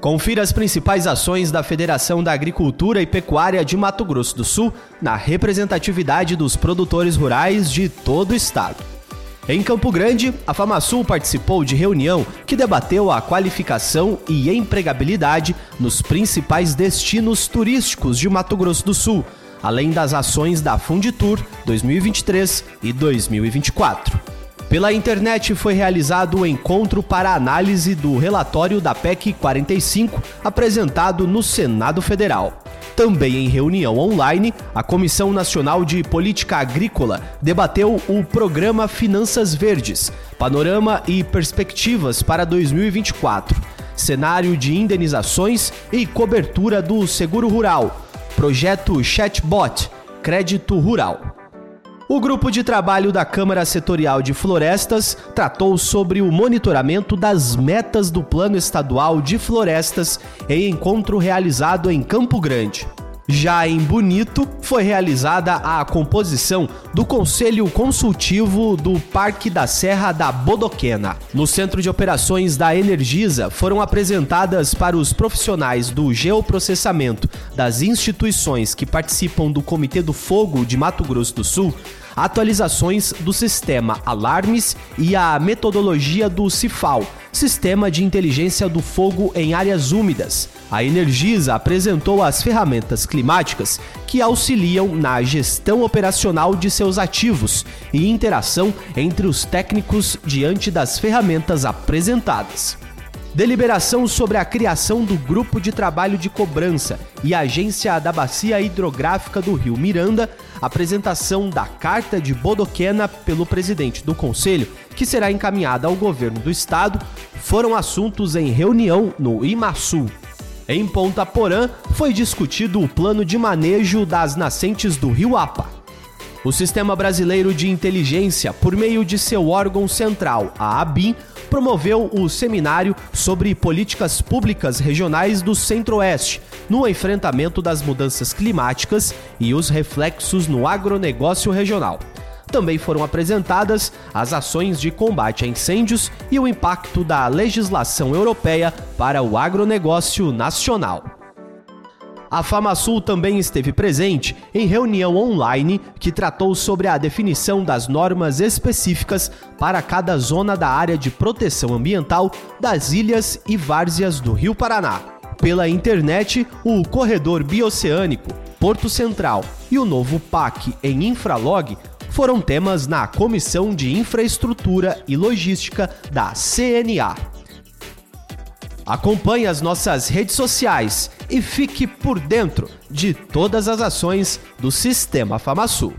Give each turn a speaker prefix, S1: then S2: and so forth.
S1: Confira as principais ações da Federação da Agricultura e Pecuária de Mato Grosso do Sul na representatividade dos produtores rurais de todo o estado. Em Campo Grande, a FamaSul participou de reunião que debateu a qualificação e empregabilidade nos principais destinos turísticos de Mato Grosso do Sul, além das ações da Funditur 2023 e 2024. Pela internet foi realizado o encontro para análise do relatório da PEC 45 apresentado no Senado Federal. Também em reunião online, a Comissão Nacional de Política Agrícola debateu o programa Finanças Verdes, panorama e perspectivas para 2024, cenário de indenizações e cobertura do seguro rural, projeto Chatbot, crédito rural. O grupo de trabalho da Câmara Setorial de Florestas tratou sobre o monitoramento das metas do Plano Estadual de Florestas em encontro realizado em Campo Grande. Já em Bonito, foi realizada a composição do Conselho Consultivo do Parque da Serra da Bodoquena. No Centro de Operações da Energisa, foram apresentadas para os profissionais do geoprocessamento das instituições que participam do Comitê do Fogo de Mato Grosso do Sul atualizações do sistema Alarmes e a metodologia do CIFAL, Sistema de Inteligência do Fogo em Áreas Úmidas. A Energisa apresentou as ferramentas climáticas que auxiliam na gestão operacional de seus ativos e interação entre os técnicos diante das ferramentas apresentadas. Deliberação sobre a criação do Grupo de Trabalho de Cobrança e Agência da Bacia Hidrográfica do Rio Miranda, apresentação da Carta de Bodoquena pelo presidente do Conselho, que será encaminhada ao governo do estado, foram assuntos em reunião no IMASU. Em Ponta Porã, foi discutido o plano de manejo das nascentes do Rio Apa. O Sistema Brasileiro de Inteligência, por meio de seu órgão central, a ABIN, promoveu o seminário sobre políticas públicas regionais do Centro-Oeste no enfrentamento das mudanças climáticas e os reflexos no agronegócio regional. Também foram apresentadas as ações de combate a incêndios e o impacto da legislação europeia para o agronegócio nacional. A FamaSul também esteve presente em reunião online que tratou sobre a definição das normas específicas para cada zona da área de proteção ambiental das ilhas e várzeas do Rio Paraná. Pela internet, o corredor bioceânico, Porto Central e o novo PAC em Infralog foram temas na Comissão de Infraestrutura e Logística da CNA. Acompanhe as nossas redes sociais e fique por dentro de todas as ações do Sistema FamaSul.